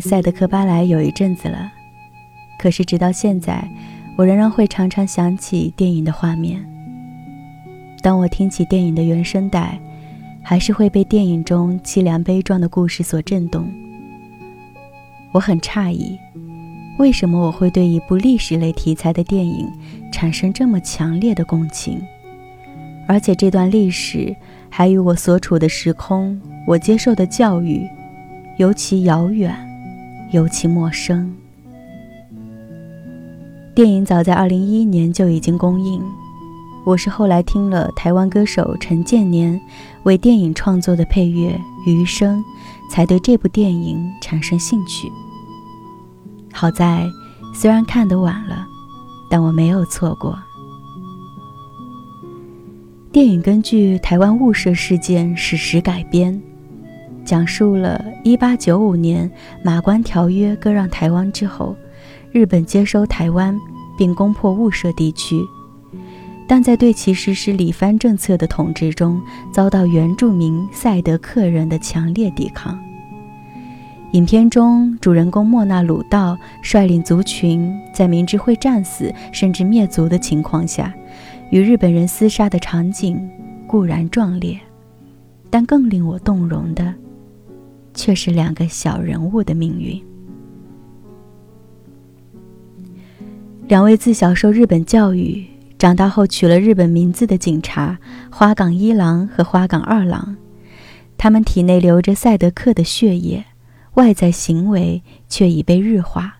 赛德克巴莱》有一阵子了，可是直到现在，我仍然会常常想起电影的画面。当我听起电影的原声带，还是会被电影中凄凉悲壮的故事所震动。我很诧异，为什么我会对一部历史类题材的电影产生这么强烈的共情，而且这段历史还与我所处的时空、我接受的教育。尤其遥远，尤其陌生。电影早在二零一一年就已经公映，我是后来听了台湾歌手陈建年为电影创作的配乐《余生》，才对这部电影产生兴趣。好在虽然看得晚了，但我没有错过。电影根据台湾雾社事件史实改编。讲述了1895年马关条约割让台湾之后，日本接收台湾并攻破雾社地区，但在对其实施里番政策的统治中，遭到原住民赛德克人的强烈抵抗。影片中主人公莫纳鲁道率领族群在明知会战死甚至灭族的情况下，与日本人厮杀的场景固然壮烈，但更令我动容的。却是两个小人物的命运。两位自小受日本教育、长大后取了日本名字的警察花岗一郎和花岗二郎，他们体内流着赛德克的血液，外在行为却已被日化，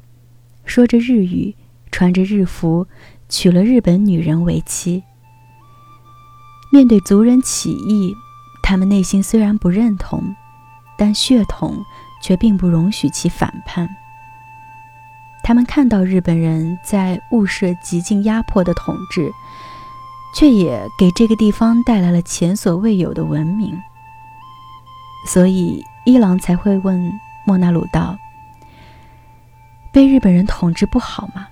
说着日语，穿着日服，娶了日本女人为妻。面对族人起义，他们内心虽然不认同。但血统却并不容许其反叛。他们看到日本人在物色极尽压迫的统治，却也给这个地方带来了前所未有的文明。所以伊郎才会问莫纳鲁道：“被日本人统治不好吗？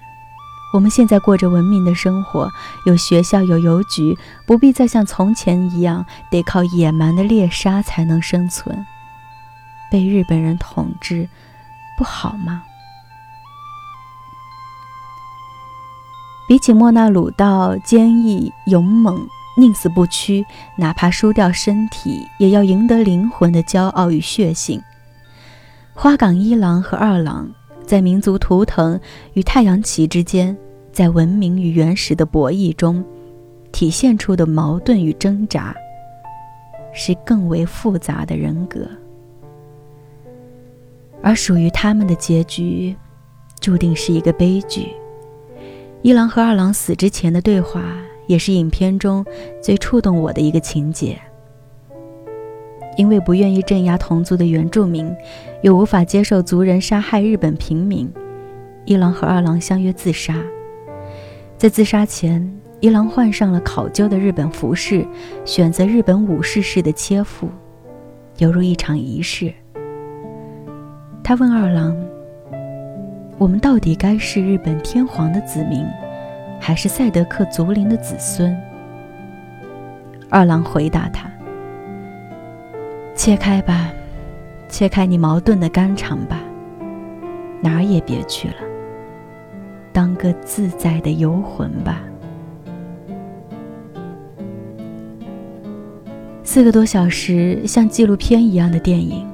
我们现在过着文明的生活，有学校，有邮局，不必再像从前一样得靠野蛮的猎杀才能生存。”被日本人统治不好吗？比起莫那鲁道坚毅勇猛、宁死不屈，哪怕输掉身体也要赢得灵魂的骄傲与血性，花岗一郎和二郎在民族图腾与太阳旗之间，在文明与原始的博弈中体现出的矛盾与挣扎，是更为复杂的人格。而属于他们的结局，注定是一个悲剧。一郎和二郎死之前的对话，也是影片中最触动我的一个情节。因为不愿意镇压同族的原住民，又无法接受族人杀害日本平民，一郎和二郎相约自杀。在自杀前，一郎换上了考究的日本服饰，选择日本武士式的切腹，犹如一场仪式。他问二郎：“我们到底该是日本天皇的子民，还是赛德克族灵的子孙？”二郎回答他：“切开吧，切开你矛盾的肝肠吧，哪儿也别去了，当个自在的游魂吧。”四个多小时，像纪录片一样的电影。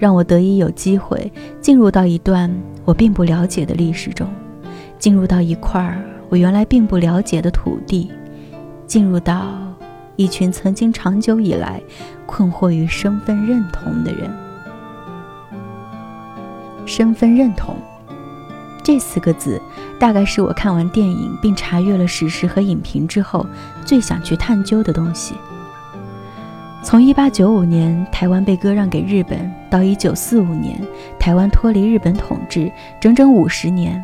让我得以有机会进入到一段我并不了解的历史中，进入到一块儿我原来并不了解的土地，进入到一群曾经长久以来困惑于身份认同的人。身份认同这四个字，大概是我看完电影并查阅了史实和影评之后最想去探究的东西。从1895年台湾被割让给日本，到1945年台湾脱离日本统治，整整五十年，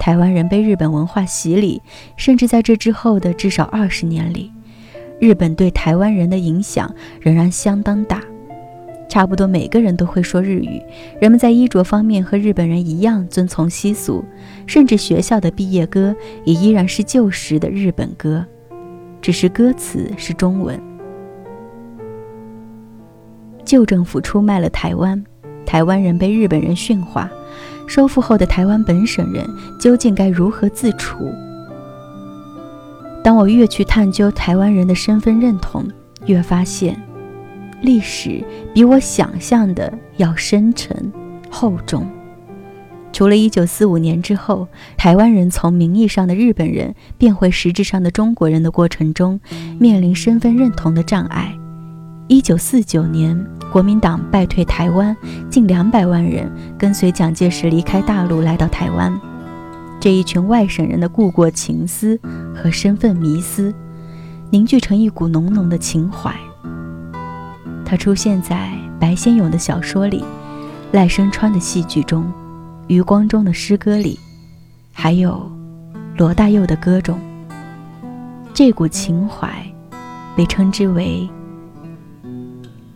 台湾人被日本文化洗礼，甚至在这之后的至少二十年里，日本对台湾人的影响仍然相当大。差不多每个人都会说日语，人们在衣着方面和日本人一样遵从习俗，甚至学校的毕业歌也依然是旧时的日本歌，只是歌词是中文。旧政府出卖了台湾，台湾人被日本人驯化，收复后的台湾本省人究竟该如何自处？当我越去探究台湾人的身份认同，越发现，历史比我想象的要深沉厚重。除了一九四五年之后，台湾人从名义上的日本人变回实质上的中国人的过程中，面临身份认同的障碍。一九四九年，国民党败退台湾，近两百万人跟随蒋介石离开大陆来到台湾。这一群外省人的故国情思和身份迷思，凝聚成一股浓浓的情怀。它出现在白先勇的小说里，赖声川的戏剧中，余光中的诗歌里，还有罗大佑的歌中。这股情怀被称之为。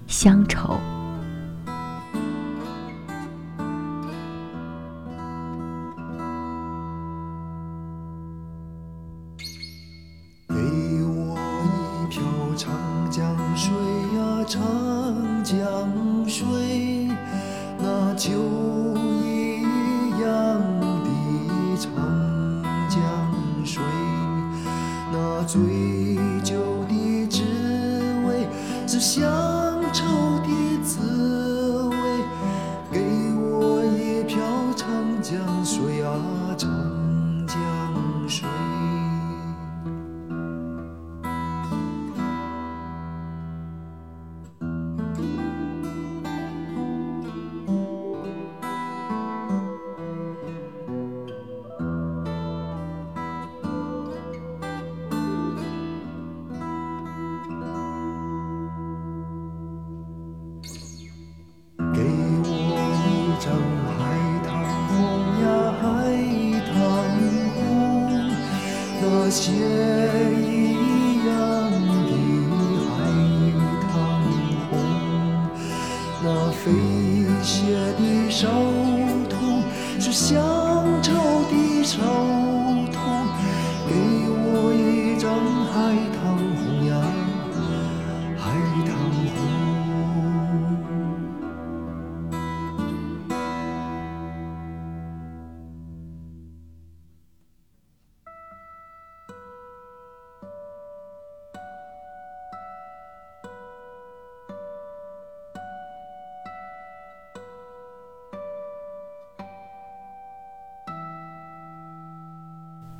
乡愁。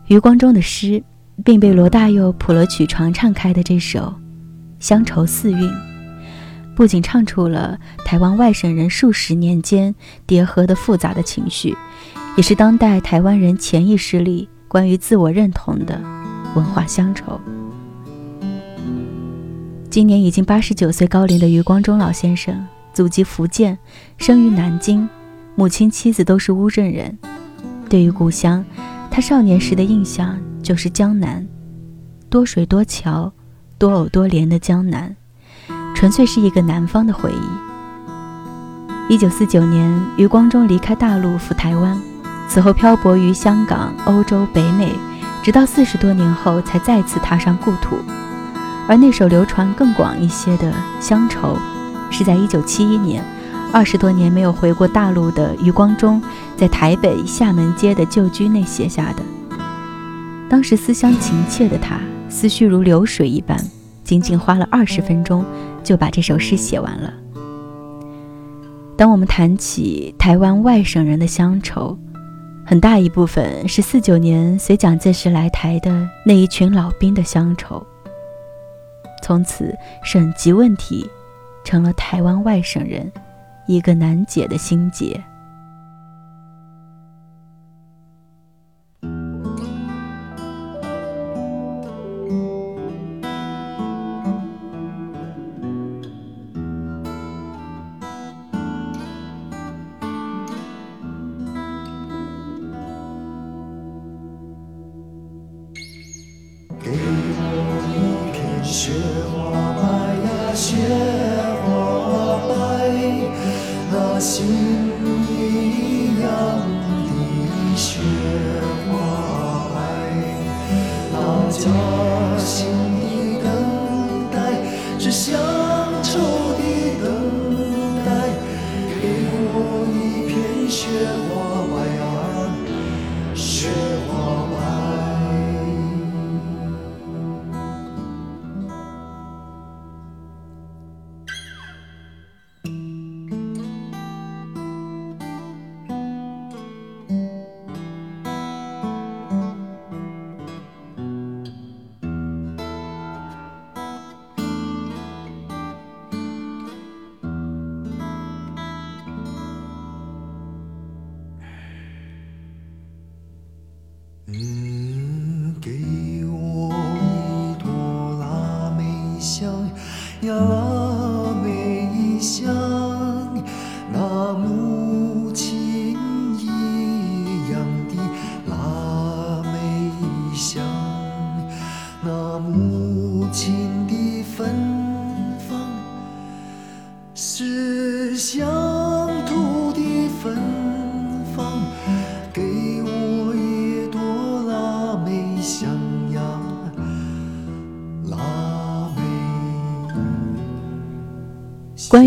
余光中的诗，并被罗大佑谱了曲传唱开的这首《乡愁四韵》，不仅唱出了台湾外省人数十年间叠合的复杂的情绪，也是当代台湾人潜意识里关于自我认同的文化乡愁。今年已经八十九岁高龄的余光中老先生，祖籍福建，生于南京，母亲妻子都是乌镇人，对于故乡。他少年时的印象就是江南，多水多桥，多藕多莲的江南，纯粹是一个南方的回忆。一九四九年，余光中离开大陆赴台湾，此后漂泊于香港、欧洲、北美，直到四十多年后才再次踏上故土。而那首流传更广一些的《乡愁》，是在一九七一年。二十多年没有回过大陆的余光中，在台北厦门街的旧居内写下的。当时思乡情切的他，思绪如流水一般，仅仅花了二十分钟就把这首诗写完了。当我们谈起台湾外省人的乡愁，很大一部分是四九年随蒋介石来台的那一群老兵的乡愁。从此，省级问题成了台湾外省人一个难解的心结。time.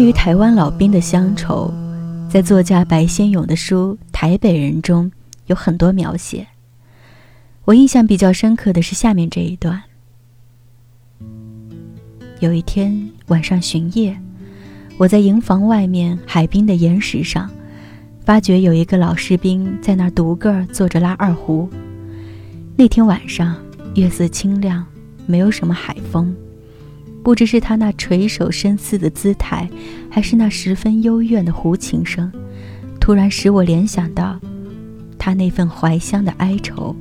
关于台湾老兵的乡愁，在作家白先勇的书《台北人》中有很多描写。我印象比较深刻的是下面这一段：有一天晚上巡夜，我在营房外面海滨的岩石上，发觉有一个老士兵在那儿独个儿坐着拉二胡。那天晚上月色清亮，没有什么海风。不知是他那垂首深思的姿态，还是那十分幽怨的胡琴声，突然使我联想到，他那份怀乡的哀愁，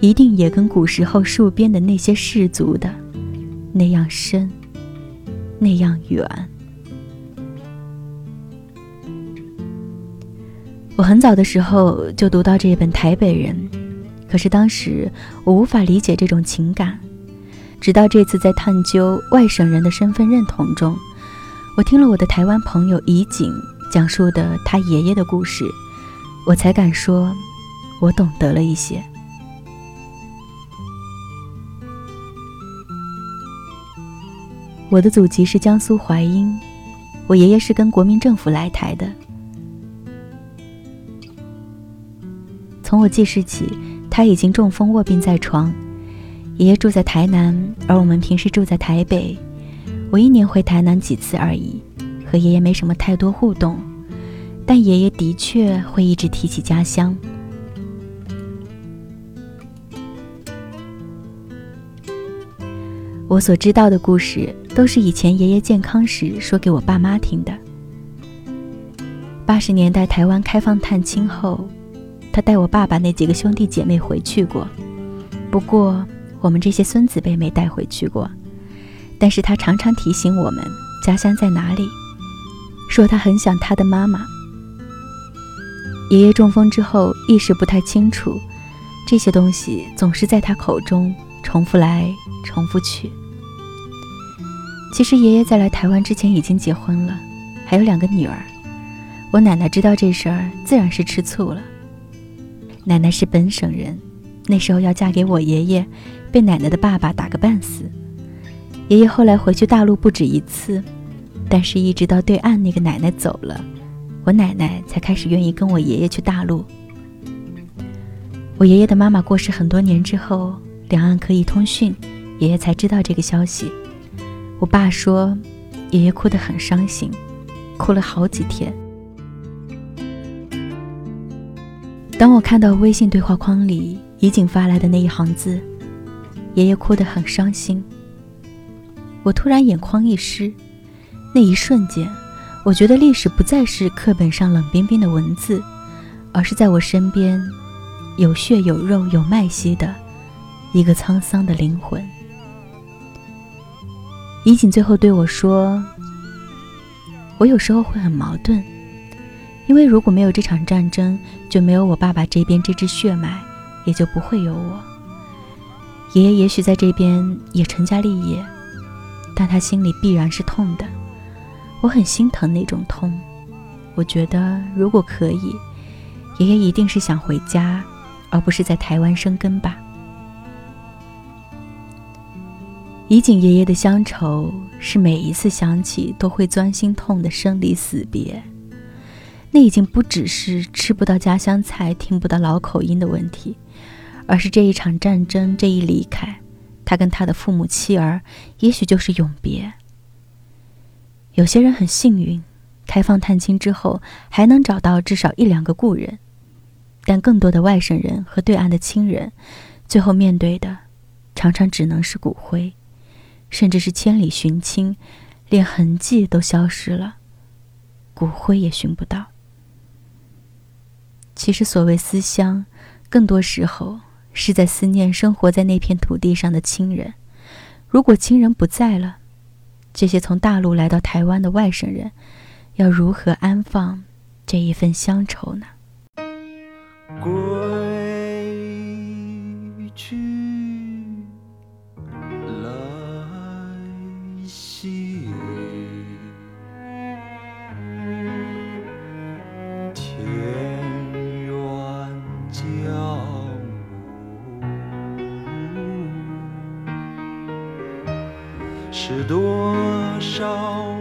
一定也跟古时候戍边的那些士族的那样深，那样远。我很早的时候就读到这本《台北人》，可是当时我无法理解这种情感。直到这次在探究外省人的身份认同中，我听了我的台湾朋友怡景讲述的他爷爷的故事，我才敢说，我懂得了一些。我的祖籍是江苏淮阴，我爷爷是跟国民政府来台的。从我记事起，他已经中风卧病在床。爷爷住在台南，而我们平时住在台北。我一年回台南几次而已，和爷爷没什么太多互动。但爷爷的确会一直提起家乡。我所知道的故事，都是以前爷爷健康时说给我爸妈听的。八十年代台湾开放探亲后，他带我爸爸那几个兄弟姐妹回去过，不过。我们这些孙子辈没带回去过，但是他常常提醒我们家乡在哪里，说他很想他的妈妈。爷爷中风之后意识不太清楚，这些东西总是在他口中重复来重复去。其实爷爷在来台湾之前已经结婚了，还有两个女儿。我奶奶知道这事儿，自然是吃醋了。奶奶是本省人，那时候要嫁给我爷爷。被奶奶的爸爸打个半死。爷爷后来回去大陆不止一次但是一直到对岸那个奶奶走了我奶奶才开始愿意跟我爷爷去大陆。我爷爷的妈妈过世很多年之后两岸可以通讯爷爷才知道这个消息。我爸说爷爷哭得很伤心哭了好几天。当我看到微信对话框里怡景发来的那一行字爷爷哭得很伤心。我突然眼眶一湿，那一瞬间，我觉得历史不再是课本上冷冰冰的文字，而是在我身边，有血有肉有脉息的一个沧桑的灵魂。怡景最后对我说：“我有时候会很矛盾，因为如果没有这场战争，就没有我爸爸这边这支血脉，也就不会有我。爷爷也许在这边也成家立业，但他心里必然是痛的。我很心疼那种痛。我觉得如果可以，爷爷一定是想回家，而不是在台湾生根吧。”怡景爷爷的乡愁是每一次想起都会钻心痛的生离死别，那已经不只是吃不到家乡菜、听不到老口音的问题，而是这一场战争这一离开，他跟他的父母妻儿，也许就是永别。有些人很幸运，开放探亲之后还能找到至少一两个故人，但更多的外省人和对岸的亲人，最后面对的，常常只能是骨灰。甚至是千里寻亲，连痕迹都消失了，骨灰也寻不到。其实，所谓思乡，更多时候是在思念生活在那片土地上的亲人。如果亲人不在了，这些从大陆来到台湾的外省人，要如何安放这一份乡愁呢？归去来兮，田园郊是多少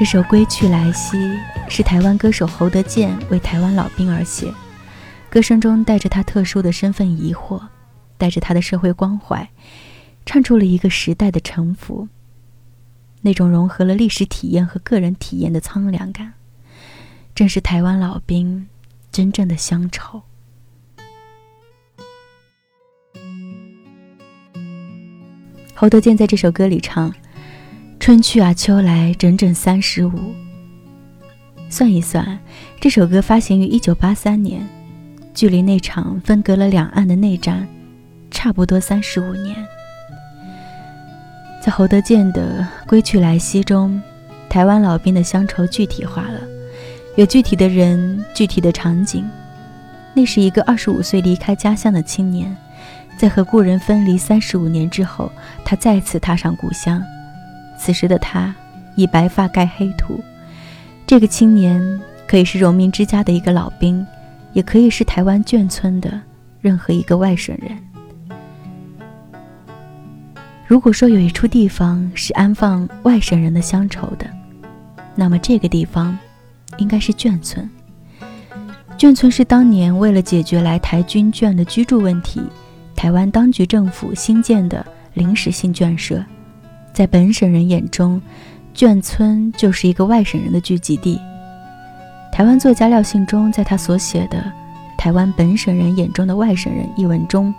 这首《归去来兮》是台湾歌手侯德健为台湾老兵而写，歌声中带着他特殊的身份疑惑，带着他的社会关怀，唱出了一个时代的沉浮。那种融合了历史体验和个人体验的苍凉感，正是台湾老兵真正的乡愁。侯德健在这首歌里唱。春去啊，秋来，整整三十五。算一算，这首歌发行于一九八三年，距离那场分隔了两岸的内战，差不多三十五年。在侯德健的《归去来兮》中，台湾老兵的乡愁具体化了，有具体的人、具体的场景。那是一个二十五岁离开家乡的青年，在和故人分离三十五年之后，他再次踏上故乡。此时的他，以白发盖黑土。这个青年可以是荣民之家的一个老兵，也可以是台湾眷村的任何一个外省人。如果说有一处地方是安放外省人的乡愁的，那么这个地方应该是眷村。眷村是当年为了解决来台军眷的居住问题，台湾当局政府新建的临时性眷舍。在本省人眼中，眷村就是一个外省人的聚集地。台湾作家廖信忠在他所写的《台湾本省人眼中的外省人》一文中，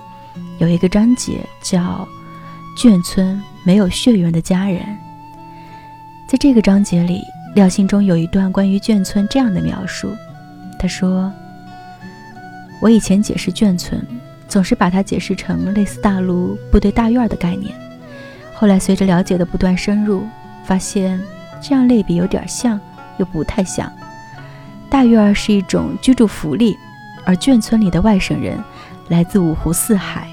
有一个章节叫《眷村没有血缘的家人》。在这个章节里，廖信忠有一段关于眷村这样的描述。他说：“我以前解释眷村，总是把它解释成类似大陆部队大院的概念。”后来随着了解的不断深入，发现这样类比有点像，又不太像。大院儿是一种居住福利，而眷村里的外省人来自五湖四海，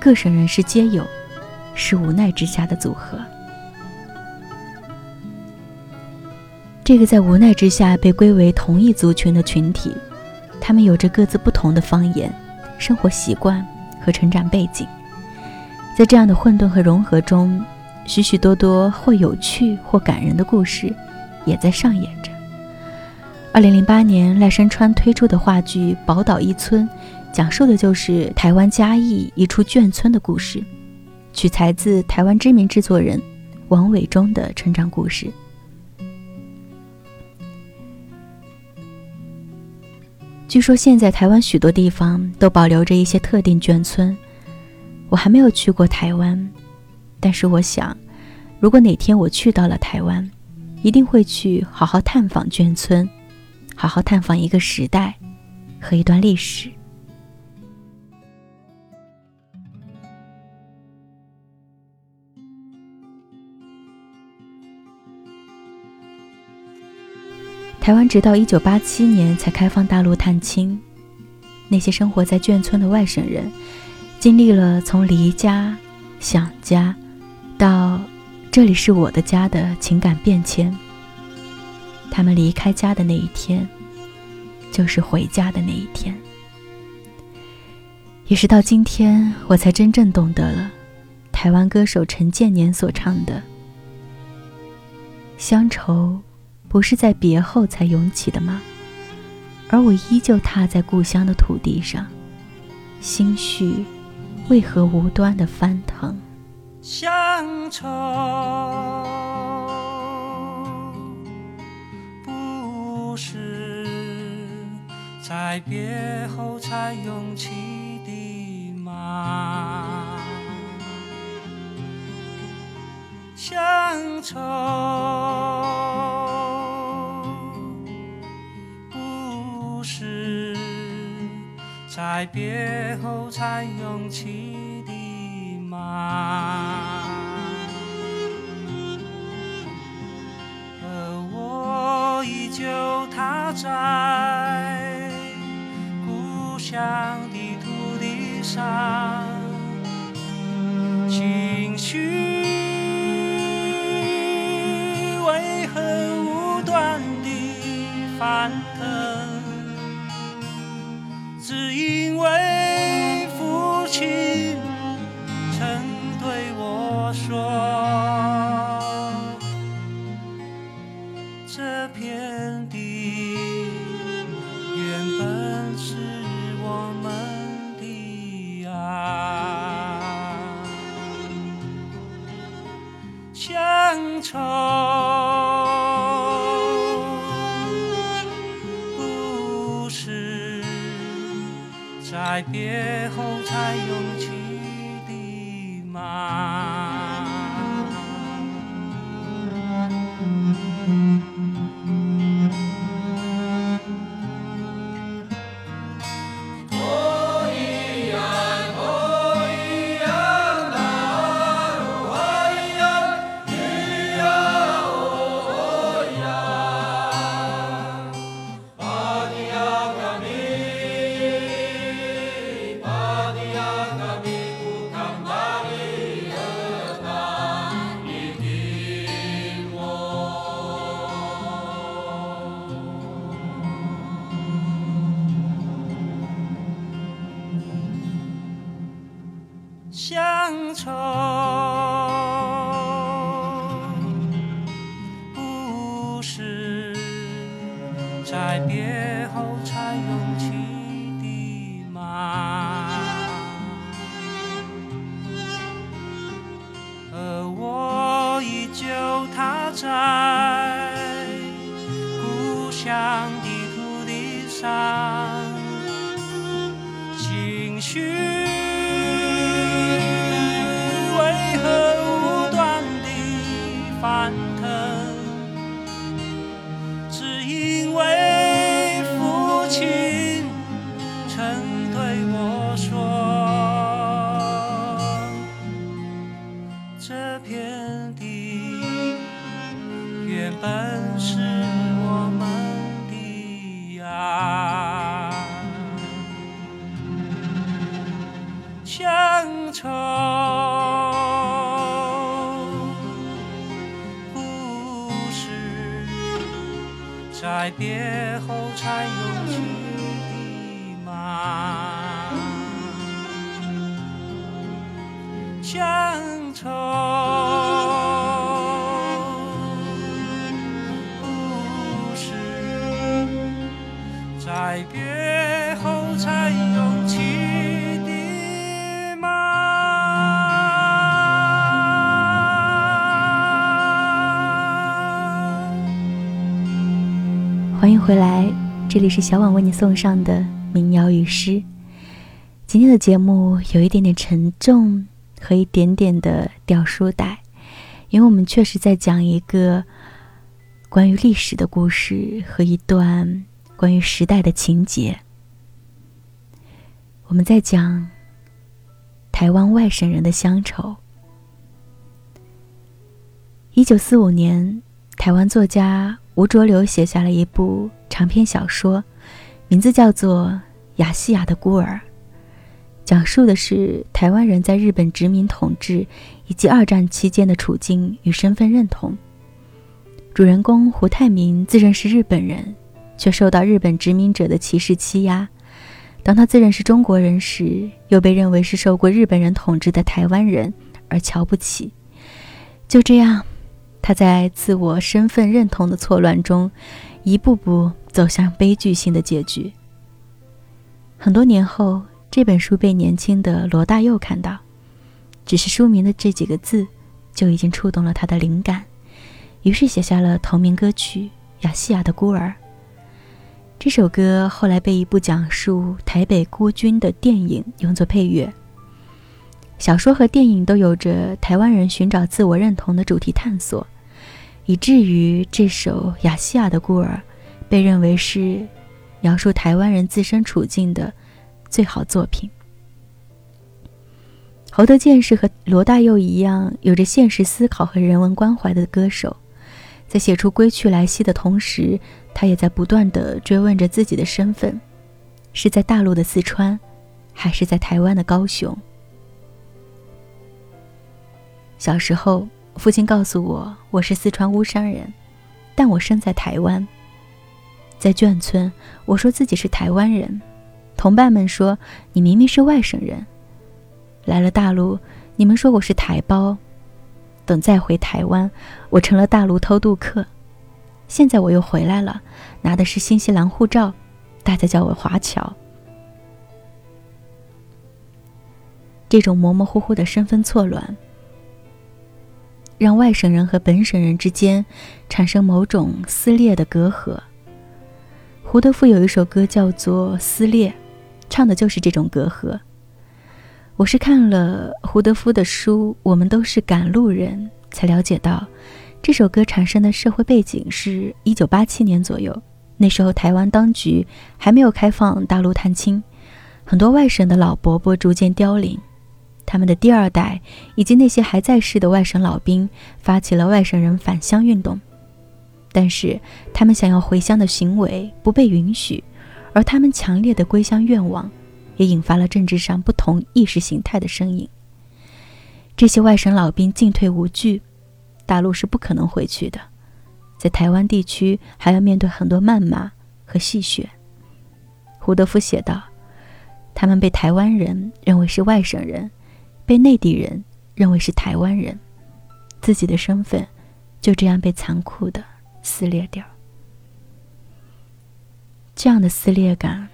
各省人士皆有，是无奈之下的组合。这个在无奈之下被归为同一族群的群体，他们有着各自不同的方言、生活习惯和成长背景，在这样的混沌和融合中。许许多多或有趣或感人的故事，也在上演着。二零零八年，赖声川推出的话剧《宝岛一村》，讲述的就是台湾嘉义一处眷村的故事，取材自台湾知名制作人王伟忠的成长故事。据说现在台湾许多地方都保留着一些特定眷村，我还没有去过台湾。但是我想，如果哪天我去到了台湾，一定会去好好探访眷村，好好探访一个时代和一段历史。台湾直到一九八七年才开放大陆探亲。那些生活在眷村的外省人，经历了从离家、想家，到这里是我的家的情感变迁。他们离开家的那一天，就是回家的那一天。也是到今天，我才真正懂得了台湾歌手陈建年所唱的“乡愁”。不是在别后才涌起的吗？而我依旧踏在故乡的土地上，心绪为何无端的翻腾？乡愁不是在别后才涌起的吗？乡愁不是。在别后才涌起吗？而我依旧踏在故乡的土地上，在别后才涌欢迎回来，这里是小婉为你送上的民谣与诗。今天的节目有一点点沉重和一点点的掉书袋，因为我们确实在讲一个关于历史的故事和一段关于时代的情节。我们在讲台湾外省人的乡愁。一九四五年，台湾作家。吴浊流写下了一部长篇小说，名字叫做《亚细亚的孤儿》，讲述的是台湾人在日本殖民统治以及二战期间的处境与身份认同。主人公胡泰明自认是日本人，却受到日本殖民者的歧视欺压。当他自认是中国人时，又被认为是受过日本人统治的台湾人而瞧不起。就这样，他在自我身份认同的错乱中，一步步走向悲剧性的结局。很多年后，这本书被年轻的罗大佑看到，只是书名的这几个字，就已经触动了他的灵感。于是写下了同名歌曲《亚细亚的孤儿》。这首歌后来被一部讲述台北孤军的电影用作配乐。小说和电影都有着台湾人寻找自我认同的主题探索，以至于这首《亚细亚的孤儿》被认为是描述台湾人自身处境的最好作品。侯德健是和罗大佑一样有着现实思考和人文关怀的歌手。在写出《归去来兮》的同时，他也在不断的追问着自己的身份：是在大陆的四川，还是在台湾的高雄？小时候，父亲告诉我我是四川巫山人，但我生在台湾。在眷村，我说自己是台湾人，同伴们说你明明是外省人。来了大陆，你们说我是台胞。等再回台湾，我成了大陆偷渡客。现在我又回来了，拿的是新西兰护照，大家叫我华侨。这种模模糊糊的身份错乱，让外省人和本省人之间产生某种撕裂的隔阂。胡德夫有一首歌叫做《撕裂》，唱的就是这种隔阂。我是看了胡德夫的书《我们都是赶路人》，才了解到，这首歌产生的社会背景是一九八七年左右。那时候台湾当局还没有开放大陆探亲，很多外省的老伯伯逐渐凋零，他们的第二代以及那些还在世的外省老兵发起了外省人返乡运动，但是他们想要回乡的行为不被允许，而他们强烈的归乡愿望。也引发了政治上不同意识形态的声音。这些外省老兵进退无据，大陆是不可能回去的，在台湾地区还要面对很多谩骂和戏谑。胡德夫写道：“他们被台湾人认为是外省人，被内地人认为是台湾人，自己的身份就这样被残酷的撕裂掉。这样的撕裂感。”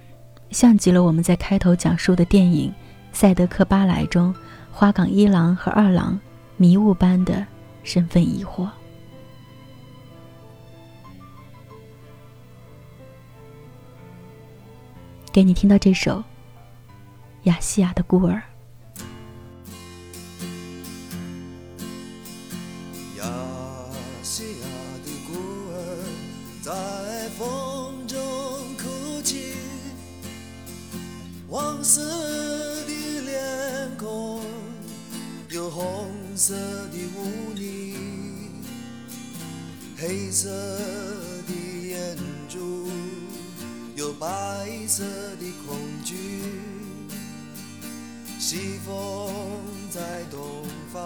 像极了我们在开头讲述的电影《赛德克·巴莱》中花岗一郎和二郎迷雾般的身份疑惑。给你听到这首《亚细亚的孤儿》。黄色的脸孔，有红色的污泥，黑色的眼珠，有白色的恐惧。西风在东方，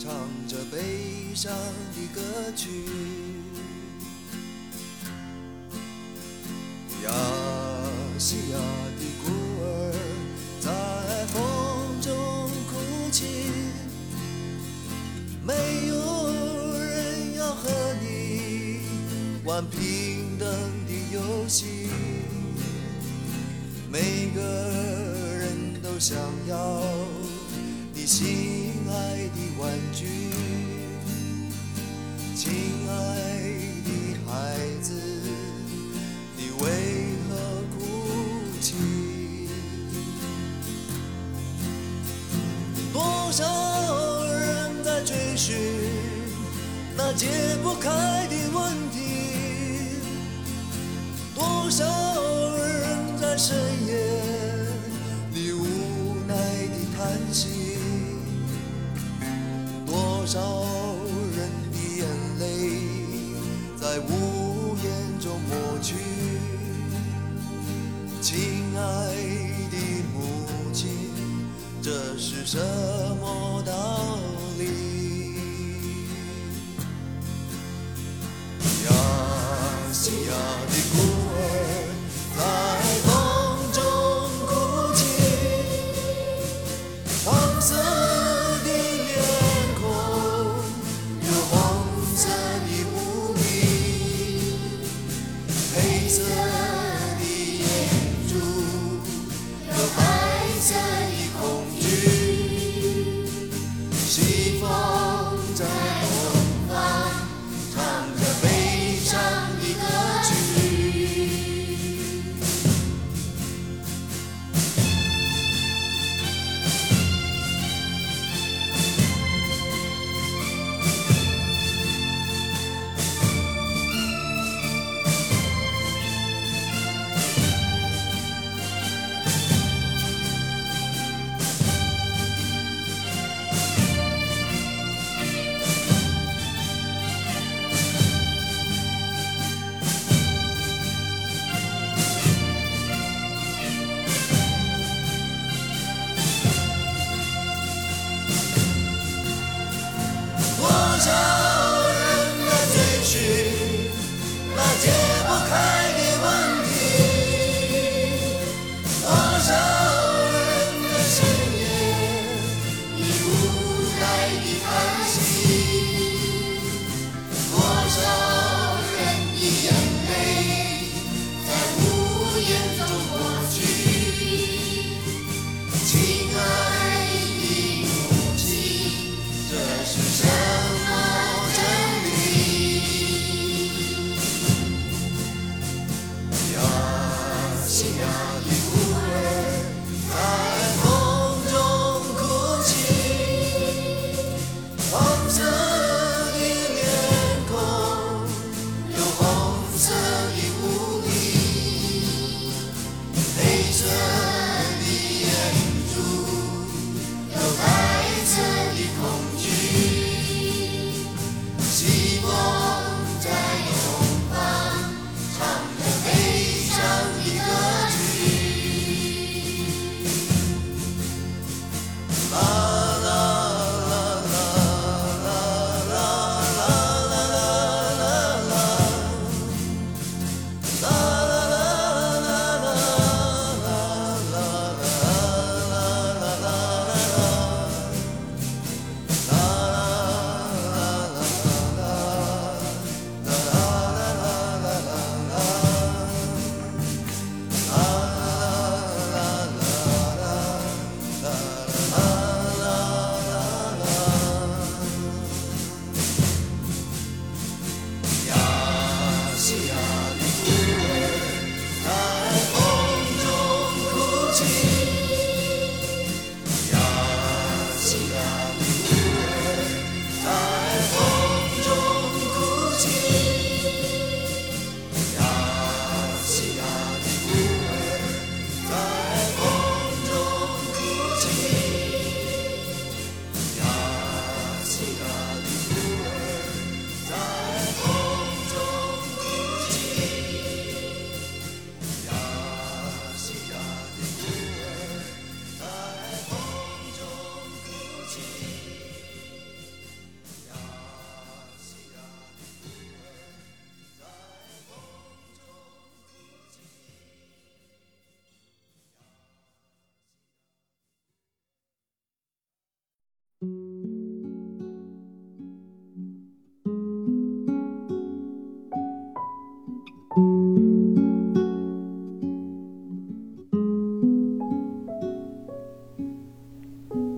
唱着悲伤的歌曲。亚细亚的在风中哭泣。没有人要和你玩平等的游戏，每个人都想要你心爱的玩具，亲爱的孩子，深夜你无奈的叹息，多少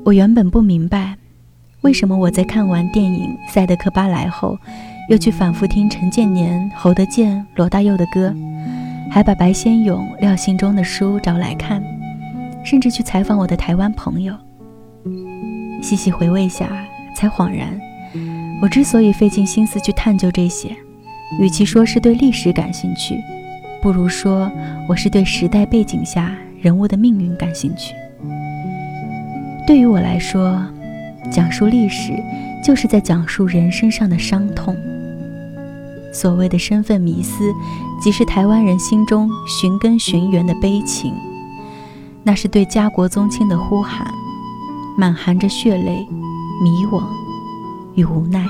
我原本不明白为什么我在看完电影赛德克巴莱后又去反复听陈建年侯德健罗大佑的歌还把白先勇廖兴中的书找来看甚至去采访我的台湾朋友。细细回味下才恍然我之所以费尽心思去探究这些与其说是对历史感兴趣不如说我是对时代背景下人物的命运感兴趣。对于我来说，讲述历史就是在讲述人身上的伤痛。所谓的身份迷思，即是台湾人心中寻根寻源的悲情，那是对家国宗亲的呼喊，满含着血泪、迷惘与无奈。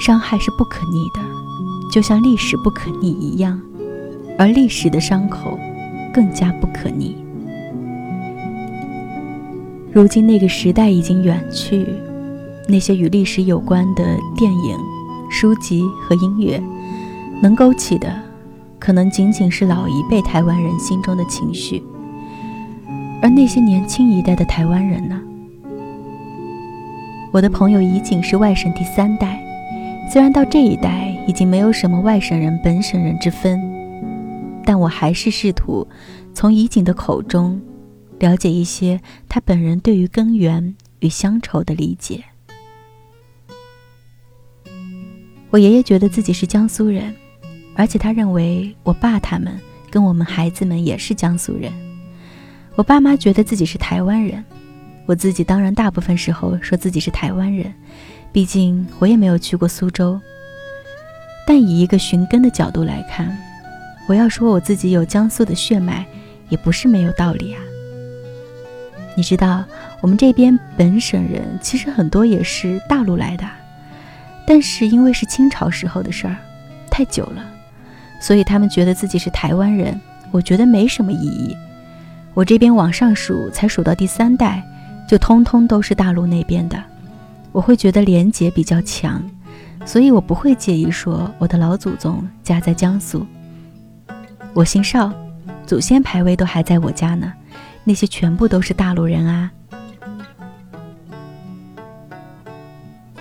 伤害是不可逆的，就像历史不可逆一样，而历史的伤口更加不可逆。如今那个时代已经远去，那些与历史有关的电影、书籍和音乐，能勾起的，可能仅仅是老一辈台湾人心中的情绪。而那些年轻一代的台湾人呢？我的朋友怡景是外省第三代，虽然到这一代已经没有什么外省人、本省人之分，但我还是试图从怡景的口中。了解一些他本人对于根源与乡愁的理解。我爷爷觉得自己是江苏人，而且他认为我爸他们跟我们孩子们也是江苏人。我爸妈觉得自己是台湾人，我自己当然大部分时候说自己是台湾人，毕竟我也没有去过苏州。但以一个寻根的角度来看，我要说我自己有江苏的血脉，也不是没有道理啊。你知道，我们这边本省人其实很多也是大陆来的，但是因为是清朝时候的事儿，太久了，所以他们觉得自己是台湾人。我觉得没什么意义。我这边往上数，才数到第三代，就通通都是大陆那边的，我会觉得连结比较强，所以我不会介意说我的老祖宗家在江苏。我姓邵，祖先牌位都还在我家呢。那些全部都是大陆人啊！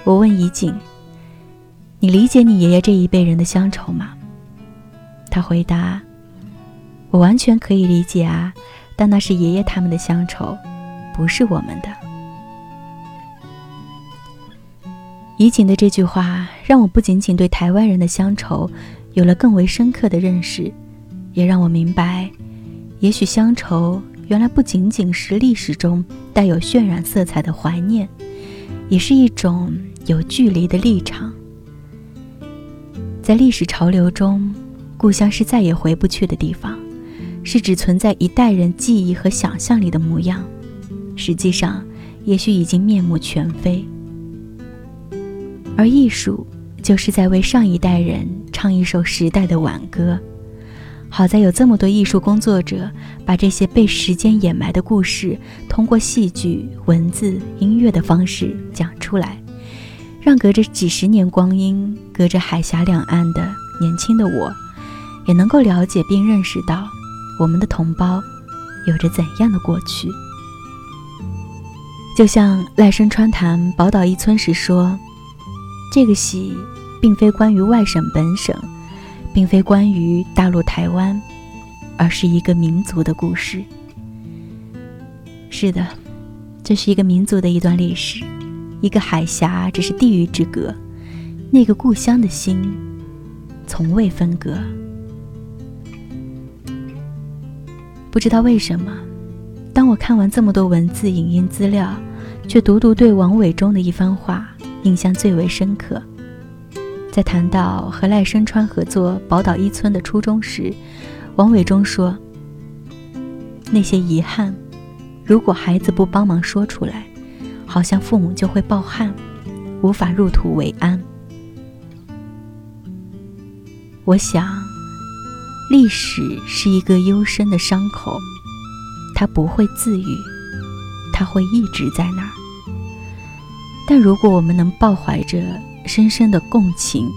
我问怡景：“你理解你爷爷这一辈人的乡愁吗？”他回答：“我完全可以理解啊，但那是爷爷他们的乡愁，不是我们的。”怡景的这句话让我不仅仅对台湾人的乡愁有了更为深刻的认识，也让我明白，也许乡愁。原来不仅仅是历史中带有渲染色彩的怀念，也是一种有距离的立场。在历史潮流中，故乡是再也回不去的地方，是只存在一代人记忆和想象里的模样。实际上，也许已经面目全非。而艺术，就是在为上一代人唱一首时代的挽歌。好在有这么多艺术工作者，把这些被时间掩埋的故事，通过戏剧、文字、音乐的方式讲出来，让隔着几十年光阴、隔着海峡两岸的年轻的我，也能够了解并认识到，我们的同胞有着怎样的过去。就像赖声川谈宝岛一村时说：“这个戏，并非关于外省本省。”并非关于大陆台湾，而是一个民族的故事。是的，这是一个民族的一段历史。一个海峡只是地域之隔，那个故乡的心从未分割。不知道为什么，当我看完这么多文字、影音资料，却独独对王伟忠的一番话印象最为深刻。在谈到和赖声川合作《宝岛一村》的初衷时，王伟忠说：“那些遗憾，如果孩子不帮忙说出来，好像父母就会抱憾，无法入土为安。”我想，历史是一个幽深的伤口，它不会自愈，它会一直在那儿。但如果我们能抱怀着，深深的共情，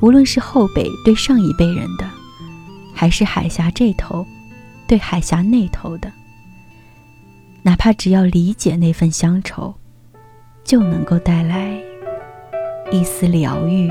无论是后辈对上一辈人的，还是海峡这头对海峡那头的，哪怕只要理解那份乡愁，就能够带来一丝疗愈。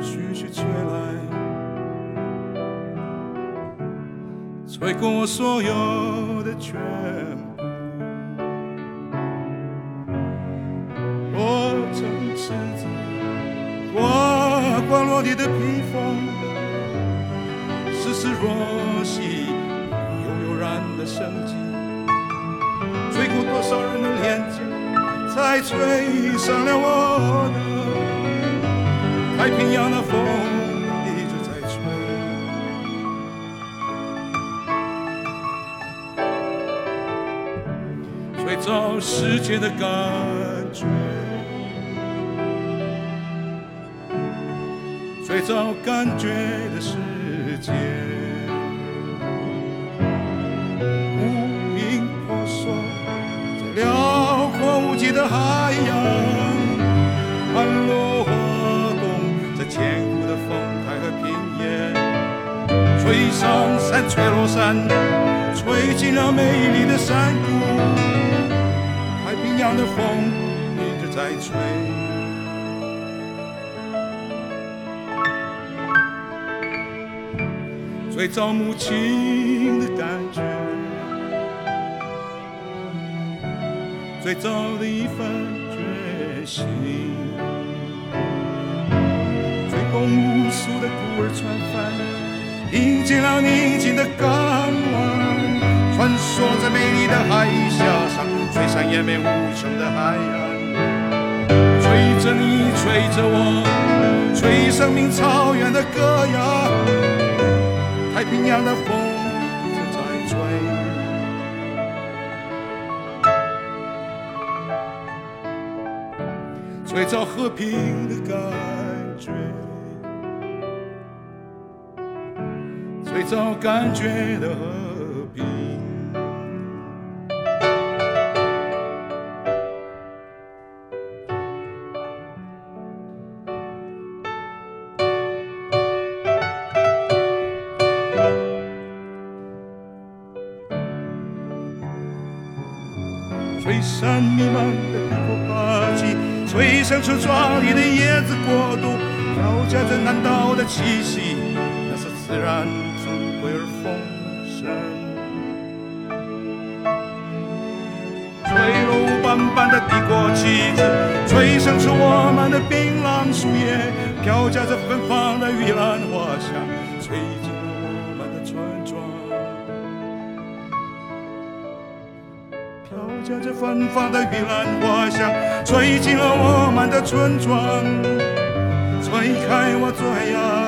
徐徐吹来，吹过我所有的全部。我曾赤子刮刮落地的披风，丝丝若细，悠悠然的生机，吹过多少人的脸颊，才吹上了我的太平洋的风，一直在吹。吹走世界的感觉，最早感觉的世界，上山，吹落山，吹进了美丽的山谷。太平洋的风一直在吹，最早母亲的感觉，最早的一份决心，吹动无数的孤儿船帆，迎接了宁静的港湾。穿梭在美丽的海峡上，吹上延绵无穷的海岸，吹着你，吹着我，吹生命草原的歌谣。太平洋的风正在吹，吹着和平的感觉，吹找感觉的和平。吹散弥漫的帝国霸气，吹散出壮丽的椰子国度，飘夹着南岛的气息，那是自然尊贵而丰盛。吹落斑斑的帝国旗帜，吹响出我们的槟榔树叶，飘夹着芬芳的玉兰花香，吹进了我们的村庄。飘夹着芬芳的玉兰花香，吹进了我们的村庄，吹开我最爱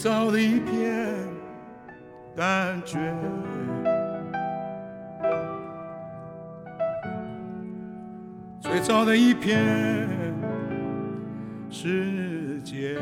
最早的一片感觉，最早的一片世界。